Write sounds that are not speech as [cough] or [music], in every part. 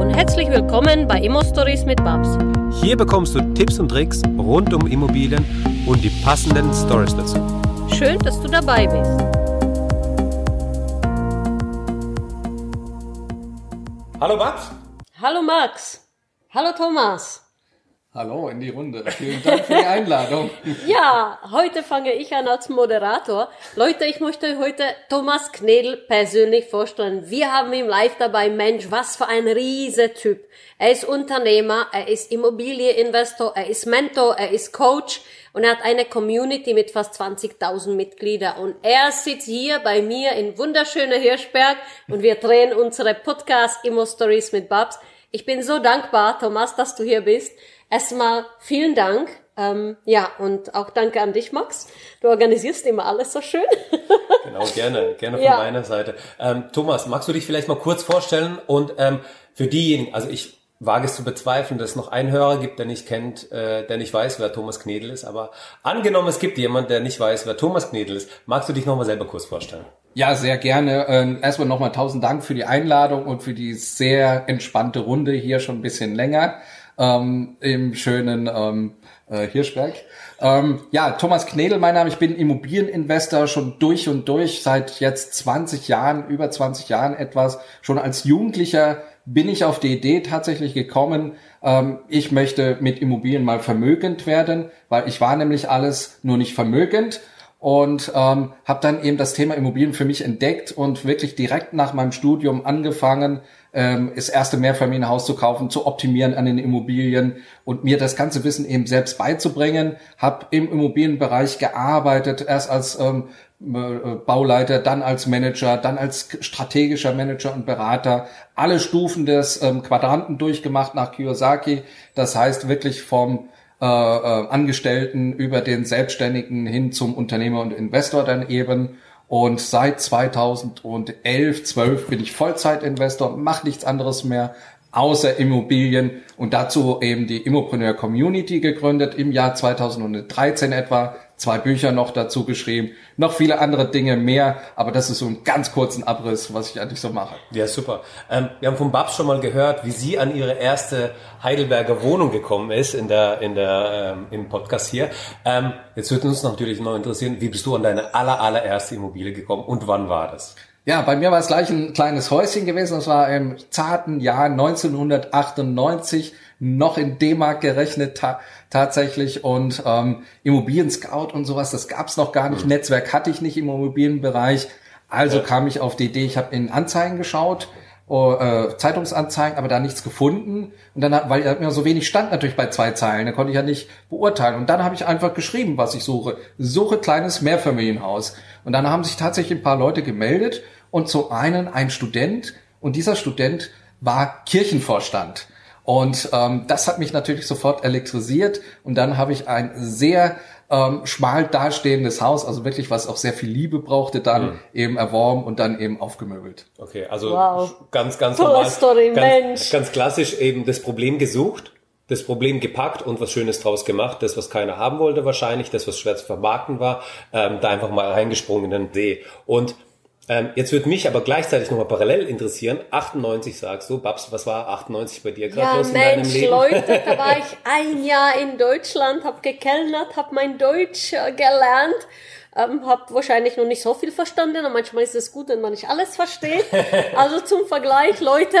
und herzlich willkommen bei Immo Stories mit Babs. Hier bekommst du Tipps und Tricks rund um Immobilien und die passenden Stories dazu. Schön, dass du dabei bist. Hallo Babs. Hallo Max. Hallo Thomas. Hallo in die Runde. Vielen Dank für die Einladung. [laughs] Ja, heute fange ich an als Moderator. Leute, ich möchte heute Thomas Knedel persönlich vorstellen. Wir haben ihn live dabei. Mensch, was für ein riese Typ. Er ist Unternehmer, er ist Immobilieninvestor, er ist Mentor, er ist Coach und er hat eine Community mit fast 20.000 Mitgliedern. Und er sitzt hier bei mir in wunderschöner Hirschberg und wir drehen unsere Podcast Immo Stories mit Babs. Ich bin so dankbar, Thomas, dass du hier bist. Erstmal vielen Dank. Ähm, ja, und auch danke an dich, Max. Du organisierst immer alles so schön. [laughs] genau, gerne, gerne von Ja. meiner Seite. Ähm, Thomas, magst du dich vielleicht mal kurz vorstellen und ähm, für diejenigen, also ich wage es zu bezweifeln, dass es noch einen Hörer gibt, der nicht kennt, äh, der nicht weiß, wer Thomas Knedel ist, aber angenommen, es gibt jemand, der nicht weiß, wer Thomas Knedel ist, magst du dich nochmal selber kurz vorstellen? Ja, sehr gerne. Ähm, erstmal nochmal tausend Dank für die Einladung und für die sehr entspannte Runde hier schon ein bisschen länger ähm, im schönen ähm, äh, Hirschberg. Ähm, ja, Thomas Knedel, mein Name. Ich bin Immobilieninvestor schon durch und durch seit jetzt 20 Jahren, über 20 Jahren etwas. Schon als Jugendlicher bin ich auf die Idee tatsächlich gekommen, ähm, ich möchte mit Immobilien mal vermögend werden, weil ich war nämlich alles nur nicht vermögend und ähm, habe dann eben das Thema Immobilien für mich entdeckt und wirklich direkt nach meinem Studium angefangen, ähm, das erste Mehrfamilienhaus zu kaufen, zu optimieren an den Immobilien und mir das ganze Wissen eben selbst beizubringen. Habe im Immobilienbereich gearbeitet, erst als ähm, äh, Bauleiter, dann als Manager, dann als strategischer Manager und Berater, alle Stufen des ähm, Quadranten durchgemacht nach Kiyosaki. Das heißt wirklich vom äh, äh, Angestellten über den Selbstständigen hin zum Unternehmer und Investor dann eben. Und seit 2011, 12 bin ich Vollzeitinvestor, mache nichts anderes mehr außer Immobilien und dazu eben die Immopreneur Community gegründet im Jahr 2013 etwa. Zwei Bücher noch dazu geschrieben, noch viele andere Dinge mehr, aber das ist so ein ganz kurzen Abriss, was ich eigentlich so mache. Ja, super. Ähm, wir haben von Babs schon mal gehört, wie sie an ihre erste Heidelberger Wohnung gekommen ist in der, in der, ähm, im Podcast hier. Ähm, jetzt würde uns natürlich noch interessieren, wie bist du an deine aller, allererste Immobilie gekommen und wann war das? Ja, bei mir war es gleich ein kleines Häuschen gewesen. Das war im zarten Jahr 1998 noch in D-Mark gerechnet ta tatsächlich und ähm, Immobilien-Scout und sowas, das gab's noch gar nicht. Netzwerk hatte ich nicht im Immobilienbereich. Also Ja. kam ich auf die Idee, ich habe in Anzeigen geschaut, oh, äh, Zeitungsanzeigen, aber da nichts gefunden. Und dann, weil da mir so wenig stand natürlich bei zwei Zeilen, da konnte ich ja nicht beurteilen. Und dann habe ich einfach geschrieben, was ich suche. Suche kleines Mehrfamilienhaus. Und dann haben sich tatsächlich ein paar Leute gemeldet und zu einen ein Student. Und dieser Student war Kirchenvorstand. Und ähm, das hat mich natürlich sofort elektrisiert. Und dann habe ich ein sehr ähm, schmal dastehendes Haus, also wirklich was auch sehr viel Liebe brauchte, dann eben erworben und dann eben aufgemöbelt. Okay, also Wow. ganz, ganz Tolle normal. Story, ganz, Mensch. Ganz klassisch eben das Problem gesucht, das Problem gepackt und was Schönes draus gemacht. Das, was keiner haben wollte wahrscheinlich, das, was schwer zu vermarkten war, ähm, da einfach mal reingesprungen in den See. Und ähm, jetzt würde mich aber gleichzeitig nochmal parallel interessieren, 98 sagst du, Babs, was war 98 bei dir gerade Ja, los in deinem Mensch, Leben? Leute, da war [laughs] ich ein Jahr in Deutschland, hab gekellnert, hab mein Deutsch äh, gelernt, ähm, hab wahrscheinlich noch nicht so viel verstanden, und manchmal ist es gut, wenn man nicht alles versteht. [laughs] Also zum Vergleich, Leute,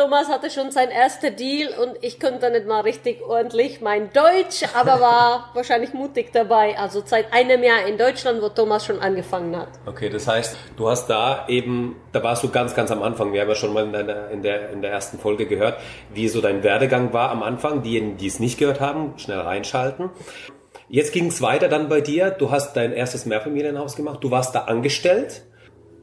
Thomas hatte schon sein erster Deal und ich konnte nicht mal richtig ordentlich mein Deutsch, aber war [laughs] wahrscheinlich mutig dabei. Also seit einem Jahr in Deutschland, wo Thomas schon angefangen hat. Okay, das heißt, du hast da eben, da warst du ganz, ganz am Anfang. Wir haben ja schon mal in, deiner, in, der, in der ersten Folge gehört, wie so dein Werdegang war am Anfang. Diejenigen, die es nicht gehört haben, schnell reinschalten. Jetzt ging es weiter dann bei dir. Du hast dein erstes Mehrfamilienhaus gemacht. Du warst da angestellt.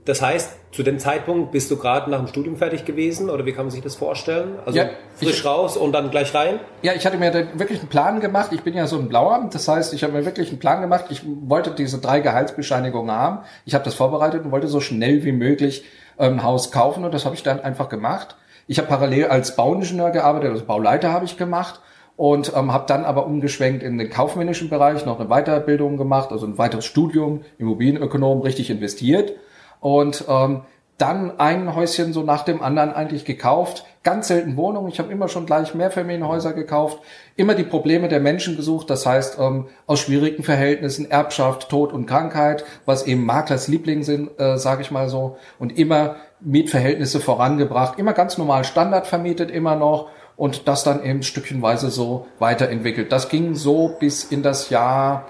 Das heißt, zu dem Zeitpunkt bist du gerade nach dem Studium fertig gewesen oder wie kann man sich das vorstellen? Also Ja, frisch ich- raus und dann gleich rein? Ja, ich hatte mir wirklich einen Plan gemacht. Ich bin ja so ein Blauer. Das heißt, ich habe mir wirklich einen Plan gemacht. Ich wollte diese drei Gehaltsbescheinigungen haben. Ich habe das vorbereitet und wollte so schnell wie möglich ähm, ein Haus kaufen. Und das habe ich dann einfach gemacht. Ich habe parallel als Bauingenieur gearbeitet, also Bauleiter habe ich gemacht. Und ähm, habe dann aber umgeschwenkt in den kaufmännischen Bereich, noch eine Weiterbildung gemacht, also ein weiteres Studium, Immobilienökonom, richtig investiert. Und ähm, dann ein Häuschen so nach dem anderen eigentlich gekauft. Ganz selten Wohnungen. Ich habe immer schon gleich Mehrfamilienhäuser gekauft. Immer die Probleme der Menschen gesucht. Das heißt, ähm, aus schwierigen Verhältnissen, Erbschaft, Tod und Krankheit, was eben Maklers Liebling sind, äh, sage ich mal so. Und immer Mietverhältnisse vorangebracht. Immer ganz normal Standard vermietet, immer noch. Und das dann eben stückchenweise so weiterentwickelt. Das ging so bis in das Jahr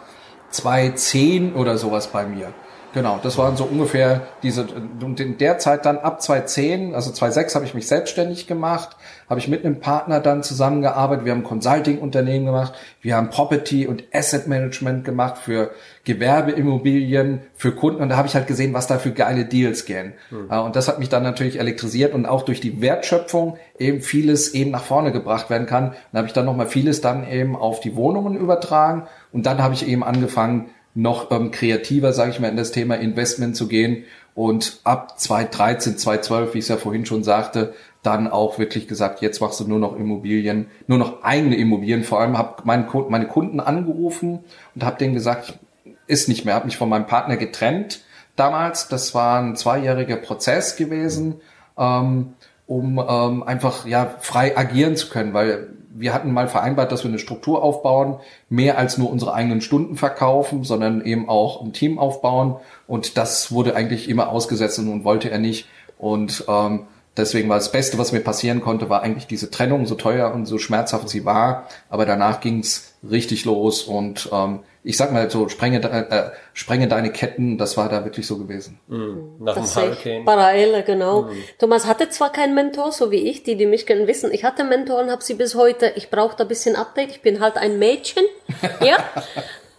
2010 oder sowas bei mir. Genau, das waren so ungefähr diese, und in der Zeit dann ab 2010, also 2006 habe ich mich selbstständig gemacht, habe ich mit einem Partner dann zusammengearbeitet, wir haben Consulting-Unternehmen gemacht, wir haben Property und Asset Management gemacht für Gewerbeimmobilien, für Kunden und da habe ich halt gesehen, was da für geile Deals gehen. Mhm. Und das hat mich dann natürlich elektrisiert und auch durch die Wertschöpfung eben vieles eben nach vorne gebracht werden kann. Dann habe ich dann nochmal vieles dann eben auf die Wohnungen übertragen und dann habe ich eben angefangen, noch ähm, kreativer, sage ich mal, in das Thema Investment zu gehen und ab 2013, 2012, wie ich es ja vorhin schon sagte, dann auch wirklich gesagt, jetzt machst du nur noch Immobilien, nur noch eigene Immobilien. Vor allem habe mein, meine Kunden angerufen und habe denen gesagt, ist nicht mehr, habe mich von meinem Partner getrennt damals. Das war ein zweijähriger Prozess gewesen, ähm, um ähm, einfach ja frei agieren zu können, weil wir hatten mal vereinbart, dass wir eine Struktur aufbauen, mehr als nur unsere eigenen Stunden verkaufen, sondern eben auch ein Team aufbauen. Und das wurde eigentlich immer ausgesetzt und wollte er nicht. Und ähm, deswegen war das Beste, was mir passieren konnte, war eigentlich diese Trennung, so teuer und so schmerzhaft sie war. Aber danach ging's richtig los und ähm, ich sag mal so, sprenge, äh, sprenge deine Ketten, das war da wirklich so gewesen. Mhm. Nach das dem Hurricane. Parallele, genau. Mhm. Thomas hatte zwar keinen Mentor, so wie ich, die, die mich kennen, wissen, ich hatte Mentoren, habe sie bis heute, ich brauche da bisschen Update, ich bin halt ein Mädchen, [laughs] ja,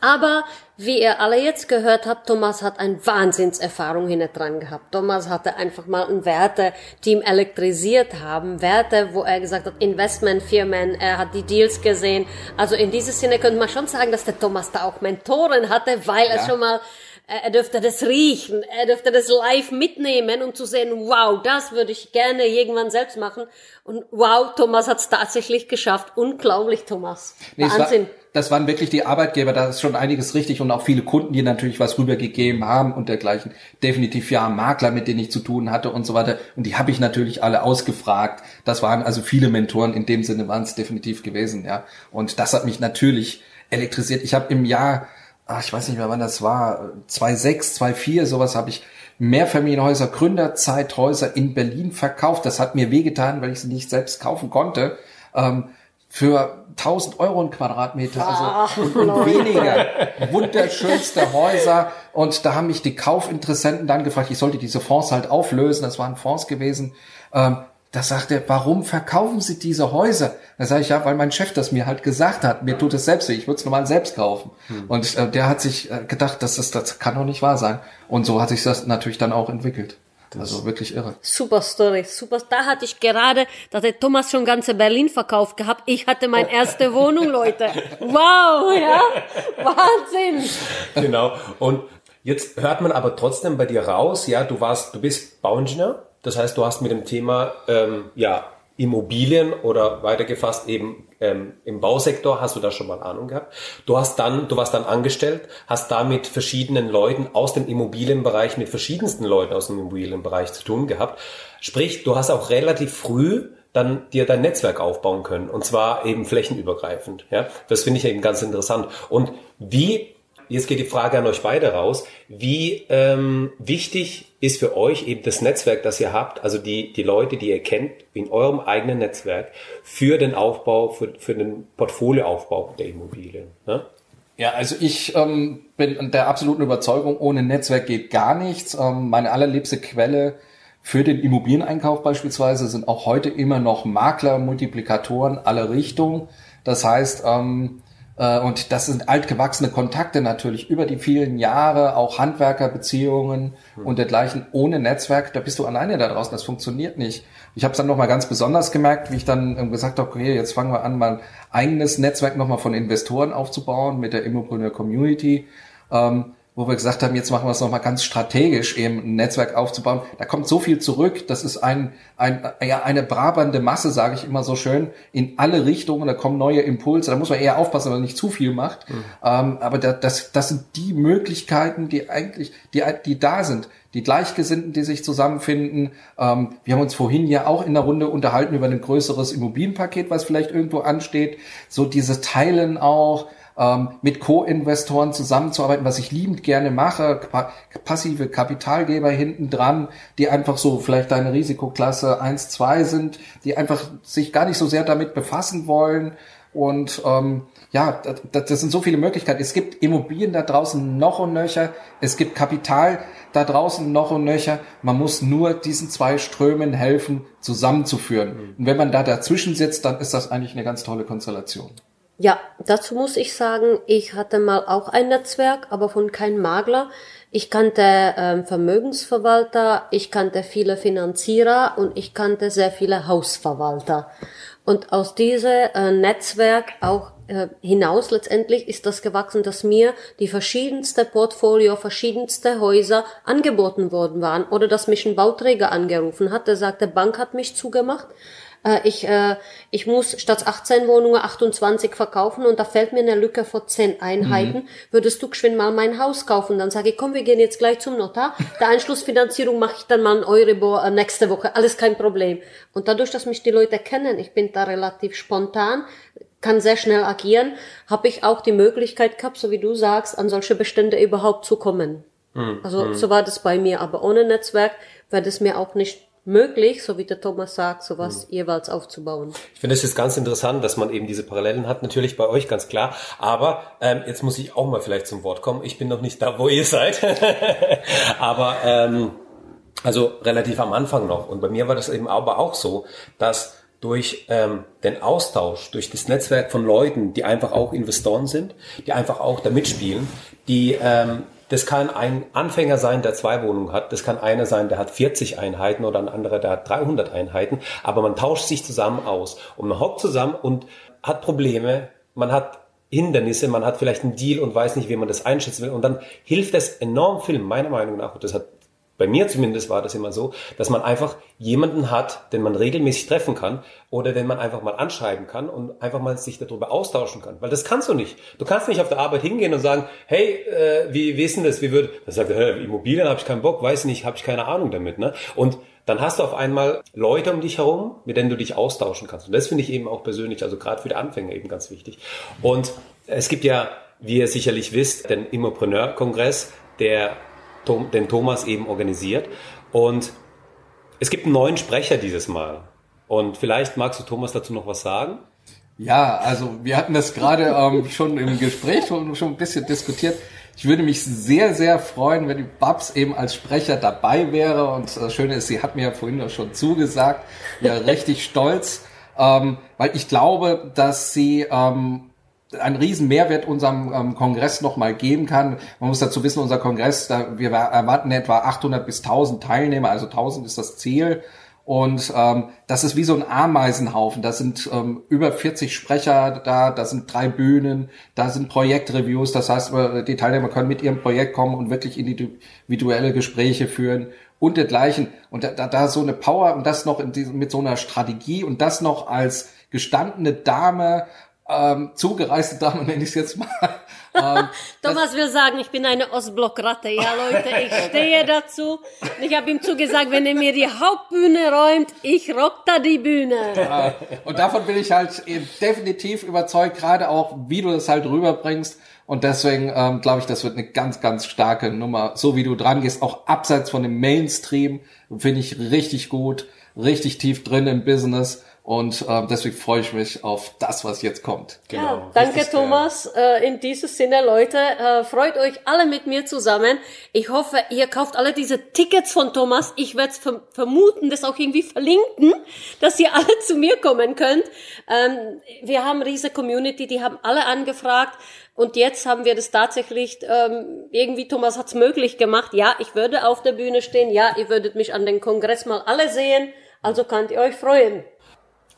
aber wie ihr alle jetzt gehört habt, Thomas hat eine Wahnsinnserfahrung hinter dran gehabt. Thomas hatte einfach mal ein Werte, die ihm elektrisiert haben. Werte, wo er gesagt hat, Investmentfirmen, er hat die Deals gesehen. Also in diesem Sinne könnte man schon sagen, dass der Thomas da auch Mentoren hatte, weil ja. er schon mal er dürfte das riechen, er dürfte das live mitnehmen, um zu sehen, wow, das würde ich gerne irgendwann selbst machen. Und wow, Thomas hat es tatsächlich geschafft. Unglaublich, Thomas. Nee, Wahnsinn das waren wirklich die Arbeitgeber, da ist schon einiges richtig und auch viele Kunden, die natürlich was rübergegeben haben und dergleichen. Definitiv ja Makler, mit denen ich zu tun hatte und so weiter. Und die habe ich natürlich alle ausgefragt. Das waren also viele Mentoren, in dem Sinne waren es definitiv gewesen, ja. Und das hat mich natürlich elektrisiert. Ich habe im Jahr, ach, ich weiß nicht mehr wann das war, 2006, 2004, sowas habe ich Mehrfamilienhäuser, Gründerzeithäuser in Berlin verkauft. Das hat mir wehgetan, weil ich sie nicht selbst kaufen konnte. Ähm, für 1000 Euro ein Quadratmeter, also Ach, und, und weniger. Wunderschönste Häuser. Und da haben mich die Kaufinteressenten dann gefragt, ich sollte diese Fonds halt auflösen. Das waren Fonds gewesen. Ähm, da sagt er, warum verkaufen Sie diese Häuser? Da sage ich, ja, weil mein Chef das mir halt gesagt hat. Mir tut es selbst weh. Ich würde es normal selbst kaufen. Hm. Und äh, der hat sich äh, gedacht, das, ist, das kann doch nicht wahr sein. Und so hat sich das natürlich dann auch entwickelt. Das also wirklich irre. Super Story, super. Da hatte ich gerade, da hat Thomas schon ganze Berlin verkauft gehabt. Ich hatte meine erste Wohnung, Leute. [laughs] Wow, ja, Wahnsinn. Genau. Und jetzt hört man aber trotzdem bei dir raus, ja, du warst, du bist Bauingenieur. Das heißt, du hast mit dem Thema, ähm, ja, Immobilien oder weitergefasst eben ähm, im Bausektor hast du da schon mal Ahnung gehabt. Du hast dann, du warst dann angestellt, hast da mit verschiedenen Leuten aus dem Immobilienbereich, mit verschiedensten Leuten aus dem Immobilienbereich zu tun gehabt. Sprich, du hast auch relativ früh dann dir dein Netzwerk aufbauen können und zwar eben flächenübergreifend. Ja, das finde ich eben ganz interessant. Und wie jetzt geht die Frage an euch beide raus. Wie ähm, wichtig ist für euch eben das Netzwerk, das ihr habt, also die, die Leute, die ihr kennt in eurem eigenen Netzwerk für den Aufbau, für, für den Portfolioaufbau der Immobilien? Ne? Ja, also ich ähm, bin der absoluten Überzeugung, ohne Netzwerk geht gar nichts. Ähm, meine allerliebste Quelle für den Immobilieneinkauf beispielsweise sind auch heute immer noch Makler, Multiplikatoren aller Richtungen. Das heißt, ähm, äh, und das sind altgewachsene Kontakte natürlich über die vielen Jahre, auch Handwerkerbeziehungen mhm. und dergleichen. Ohne Netzwerk, da bist du alleine da draußen. Das funktioniert nicht. Ich habe es dann nochmal ganz besonders gemerkt, wie ich dann ähm, gesagt habe, okay, jetzt fangen wir an, mal ein eigenes Netzwerk nochmal von Investoren aufzubauen mit der Immopreneur Community. Ähm, wo wir gesagt haben, jetzt machen wir es nochmal ganz strategisch, eben ein Netzwerk aufzubauen. Da kommt so viel zurück. Das ist ein, ein, ja, eine brabernde Masse, sage ich immer so schön, in alle Richtungen. Da kommen neue Impulse. Da muss man eher aufpassen, wenn man nicht zu viel macht. Mhm. Ähm, aber da, das, das sind die Möglichkeiten, die eigentlich, die, die da sind. Die Gleichgesinnten, die sich zusammenfinden. Ähm, wir haben uns vorhin ja auch in der Runde unterhalten über ein größeres Immobilienpaket, was vielleicht irgendwo ansteht. So dieses Teilen auch ähm, mit Co-Investoren zusammenzuarbeiten, was ich liebend gerne mache, passive Kapitalgeber hinten dran, die einfach so vielleicht deine Risikoklasse 1, 2 sind, die einfach sich gar nicht so sehr damit befassen wollen. Und ähm, ja, das, das sind so viele Möglichkeiten. Es gibt Immobilien da draußen noch und nöcher. Es gibt Kapital da draußen noch und nöcher. Man muss nur diesen zwei Strömen helfen, zusammenzuführen. Mhm. Und wenn man da dazwischen sitzt, dann ist das eigentlich eine ganz tolle Konstellation. Ja, dazu muss ich sagen, ich hatte mal auch ein Netzwerk, aber von keinem Makler. Ich kannte ähm, Vermögensverwalter, ich kannte viele Finanzierer und ich kannte sehr viele Hausverwalter. Und aus diesem äh, Netzwerk auch äh, hinaus letztendlich ist das gewachsen, dass mir die verschiedenste Portfolio, verschiedenste Häuser angeboten worden waren oder dass mich ein Bauträger angerufen hat, der sagte, Bank hat mich zugemacht äh, ich, äh, ich muss statt 18 Wohnungen 28 verkaufen und da fällt mir eine Lücke vor 10 Einheiten. Mhm. Würdest du geschwind mal mein Haus kaufen? Dann sage ich, komm, wir gehen jetzt gleich zum Notar. Der Einschlussfinanzierung mache ich dann mal ein Euribor äh, nächste Woche. Alles kein Problem. Und dadurch, dass mich die Leute kennen, ich bin da relativ spontan, kann sehr schnell agieren, habe ich auch die Möglichkeit gehabt, so wie du sagst, an solche Bestände überhaupt zu kommen. Mhm. Also mhm. so war das bei mir. Aber ohne Netzwerk wäre das mir auch nicht möglich, so wie der Thomas sagt, sowas mhm. jeweils aufzubauen. Ich finde es jetzt ganz interessant, dass man eben diese Parallelen hat, natürlich bei euch ganz klar. Aber ähm, jetzt muss ich auch mal vielleicht zum Wort kommen. Ich bin noch nicht da, wo ihr seid. [laughs] aber ähm, also relativ am Anfang noch. Und bei mir war das eben aber auch so, dass durch ähm, den Austausch, durch das Netzwerk von Leuten, die einfach auch Investoren sind, die einfach auch da mitspielen, die ähm, das kann ein Anfänger sein, der zwei Wohnungen hat. Das kann einer sein, der hat 40 Einheiten oder ein anderer, der hat 300 Einheiten. Aber man tauscht sich zusammen aus und man hockt zusammen und hat Probleme. Man hat Hindernisse, man hat vielleicht einen Deal und weiß nicht, wie man das einschätzen will. Und dann hilft es enorm viel, meiner Meinung nach, und das hat bei mir zumindest war das immer so, dass man einfach jemanden hat, den man regelmäßig treffen kann oder den man einfach mal anschreiben kann und einfach mal sich darüber austauschen kann. Weil das kannst du nicht. Du kannst nicht auf der Arbeit hingehen und sagen, hey, äh, wie, wie ist denn das? Wie würde, dann sagt er, Immobilien habe ich keinen Bock, weiß nicht, habe ich keine Ahnung damit. Ne? Und dann hast du auf einmal Leute um dich herum, mit denen du dich austauschen kannst. Und das finde ich eben auch persönlich, also gerade für die Anfänger eben ganz wichtig. Und es gibt ja, wie ihr sicherlich wisst, den Immopreneur-Kongress, der den Thomas eben organisiert. Und es gibt einen neuen Sprecher dieses Mal. Und vielleicht magst du Thomas dazu noch was sagen? Ja, also wir hatten das gerade ähm, schon im Gespräch schon, schon ein bisschen diskutiert. Ich würde mich sehr, sehr freuen, wenn die Babs eben als Sprecher dabei wäre. Und das Schöne ist, sie hat mir ja vorhin schon zugesagt. Ja, richtig stolz. Ähm, weil ich glaube, dass sie ähm, einen riesen Mehrwert unserem ähm, Kongress nochmal geben kann. Man muss dazu wissen, unser Kongress, da, wir erwarten etwa 800 bis 1000 Teilnehmer, also 1000 ist das Ziel. Und ähm, das ist wie so ein Ameisenhaufen. Da sind ähm, über 40 Sprecher da, da sind drei Bühnen, da sind Projektreviews. Das heißt, äh, die Teilnehmer können mit ihrem Projekt kommen und wirklich individuelle Gespräche führen und dergleichen. Und da, da, da so eine Power und das noch in diesem, mit so einer Strategie und das noch als gestandene Dame ähm, zugereiste Dame, nenne ich es jetzt mal. [laughs] Ähm, Thomas will sagen, ich bin eine Ostblockratte. Ja, Leute, ich stehe dazu. Ich habe ihm zugesagt, wenn er mir die Hauptbühne räumt, ich rock da die Bühne. Äh, und davon bin ich halt definitiv überzeugt, gerade auch, wie du das halt rüberbringst. Und deswegen ähm, glaube ich, das wird eine ganz, ganz starke Nummer. So wie du dran gehst, auch abseits von dem Mainstream, finde ich richtig gut, richtig tief drin im Business. Und äh, deswegen freue ich mich auf das, was jetzt kommt. Genau. Ja, danke, Thomas. Äh, in diesem Sinne, Leute, äh, freut euch alle mit mir zusammen. Ich hoffe, ihr kauft alle diese Tickets von Thomas. Ich werde verm vermuten, das auch irgendwie verlinken, dass ihr alle [laughs] zu mir kommen könnt. Ähm, wir haben eine riesige Community, die haben alle angefragt. Und jetzt haben wir das tatsächlich, ähm, irgendwie Thomas hat's möglich gemacht. Ja, ich würde auf der Bühne stehen. Ja, ihr würdet mich an den Kongress mal alle sehen. Also könnt ihr euch freuen.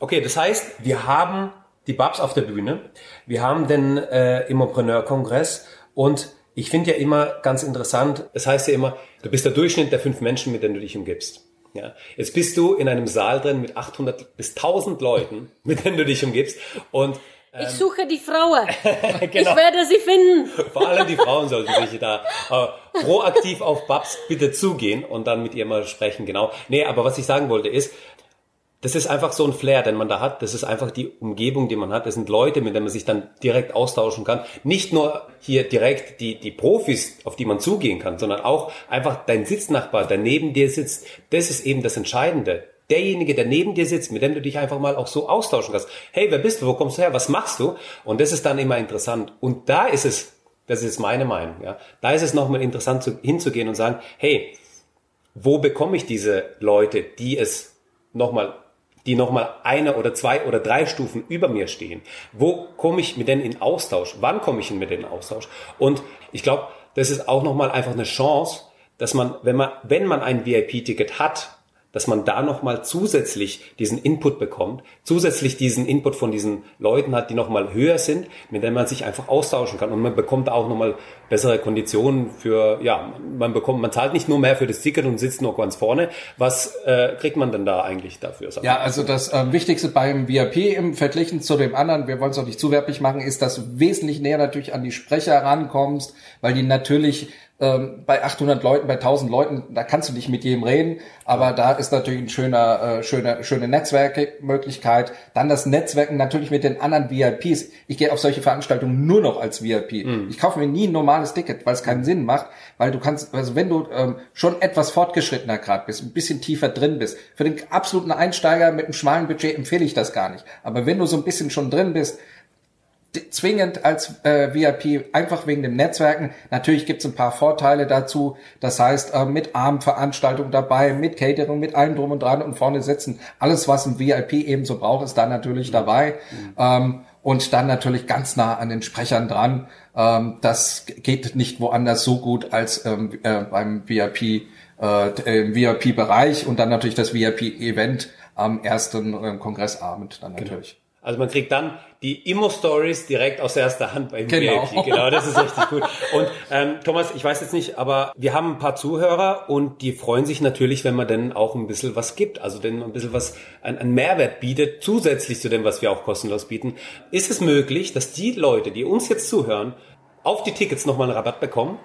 Okay, das heißt, wir haben die Babs auf der Bühne, wir haben den äh, Immopreneur-Kongress und Ich finde ja immer ganz interessant, es heißt ja immer, du bist der Durchschnitt der fünf Menschen, mit denen du dich umgibst. Ja, jetzt bist du in einem Saal drin mit 800 bis 1000 Leuten, [laughs] mit denen du dich umgibst und ich suche die Frauen. [laughs] genau. Ich werde sie finden. Vor allem die Frauen sollten sich da äh, proaktiv auf Babs bitte zugehen und dann mit ihr mal sprechen, genau. Nee, aber was ich sagen wollte ist, das ist einfach so ein Flair, den man da hat. Das ist einfach die Umgebung, die man hat. Das sind Leute, mit denen man sich dann direkt austauschen kann. Nicht nur hier direkt die, die Profis, auf die man zugehen kann, sondern auch einfach dein Sitznachbar, der neben dir sitzt. Das ist eben das Entscheidende. Derjenige, der neben dir sitzt, mit dem du dich einfach mal auch so austauschen kannst. Hey, wer bist du? Wo kommst du her? Was machst du? Und das ist dann immer interessant. Und da ist es, das ist meine Meinung, ja. Da ist es nochmal interessant zu, hinzugehen und sagen, hey, wo bekomme ich diese Leute, die es nochmal die nochmal eine oder zwei oder drei Stufen über mir stehen. Wo komme ich mit denen in Austausch? Wann komme ich mit denen in Austausch? Und ich glaube, das ist auch nochmal einfach eine Chance, dass man, wenn man, wenn man ein VIP-Ticket hat, dass man da nochmal zusätzlich diesen Input bekommt, zusätzlich diesen Input von diesen Leuten hat, die nochmal höher sind, mit denen man sich einfach austauschen kann. Und man bekommt auch nochmal bessere Konditionen für, ja, man bekommt, man zahlt nicht nur mehr für das Ticket und sitzt nur ganz vorne. Was äh, kriegt man denn da eigentlich dafür? Ja, also das äh, Wichtigste beim VIP im Verglichen zu dem anderen, wir wollen es auch nicht zuwerblich machen, ist, dass du wesentlich näher natürlich an die Sprecher rankommst, weil die natürlich ähm, bei 800 Leuten, bei 1000 Leuten, da kannst du nicht mit jedem reden, aber da ist natürlich ein schöner, äh, schöner, schöne Netzwerkmöglichkeit. Dann das Netzwerken natürlich mit den anderen VIPs. Ich gehe auf solche Veranstaltungen nur noch als VIP. Mhm. Ich kaufe mir nie ein normales Ticket, weil es keinen Sinn macht, weil du kannst, also wenn du ähm, schon etwas fortgeschrittener gerade bist, ein bisschen tiefer drin bist, für den absoluten Einsteiger mit einem schmalen Budget empfehle ich das gar nicht. Aber wenn du so ein bisschen schon drin bist, zwingend als äh, VIP, einfach wegen dem Netzwerken. Natürlich gibt's ein paar Vorteile dazu. Das heißt, äh, mit Abendveranstaltungen dabei, mit Catering, mit allem drum und dran und vorne sitzen. Alles, was ein VIP ebenso braucht, ist da natürlich mhm. dabei. Mhm. Ähm, und dann natürlich ganz nah an den Sprechern dran. Ähm, das geht nicht woanders so gut als ähm, äh, beim VIP, äh, im VIP-Bereich und dann natürlich das VIP-Event am ersten äh, Kongressabend dann genau. natürlich. Genau. Also man kriegt dann die Immo-Stories direkt aus erster Hand beim genau. VIP. Genau, das ist richtig gut. Und ähm, Thomas, ich weiß jetzt nicht, aber wir haben ein paar Zuhörer und die freuen sich natürlich, wenn man denn auch ein bisschen was gibt, also denn ein bisschen was, ein, ein Mehrwert bietet, zusätzlich zu dem, was wir auch kostenlos bieten. Ist es möglich, dass die Leute, die uns jetzt zuhören, auf die Tickets nochmal einen Rabatt bekommen?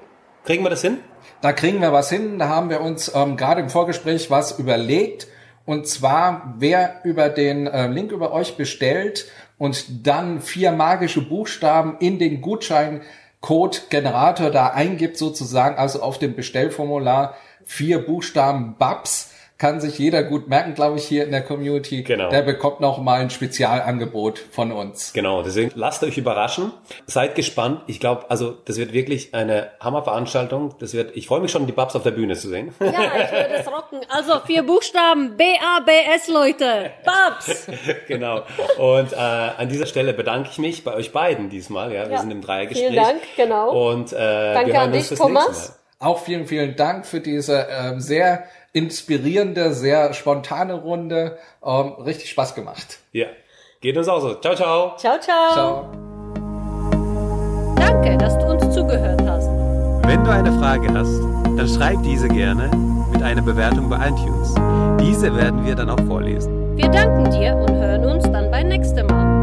Kriegen wir das hin? Da kriegen wir was hin. Da haben wir uns ähm, gerade im Vorgespräch was überlegt und zwar, wer über den äh, Link über euch bestellt und dann vier magische Buchstaben in den Gutscheincode-Generator da eingibt, sozusagen, also auf dem Bestellformular vier Buchstaben BABS, kann sich jeder gut merken, glaube ich, hier in der Community. Genau. Der bekommt noch mal ein Spezialangebot von uns. Genau, deswegen lasst euch überraschen. Seid gespannt. Ich glaube, also das wird wirklich eine Hammerveranstaltung. Das wird, ich freue mich schon, die Babs auf der Bühne zu sehen. Ja, ich [laughs] werde es rocken. Also vier Buchstaben, B-A-B-S, Leute. Babs. [laughs] genau. Und äh, an dieser Stelle bedanke ich mich bei euch beiden diesmal. Ja, wir ja. sind im Dreiergespräch. Vielen Dank, genau. Und äh, Danke wir hören an dich, Thomas. Auch vielen, vielen Dank für diese äh, sehr inspirierende, sehr spontane Runde. Ähm, richtig Spaß gemacht. Ja, geht uns auch so. Ciao, ciao. Ciao, ciao. Ciao. Danke, dass du uns zugehört hast. Wenn du eine Frage hast, dann schreib diese gerne mit einer Bewertung bei iTunes. Diese werden wir dann auch vorlesen. Wir danken dir und hören uns dann beim nächsten Mal.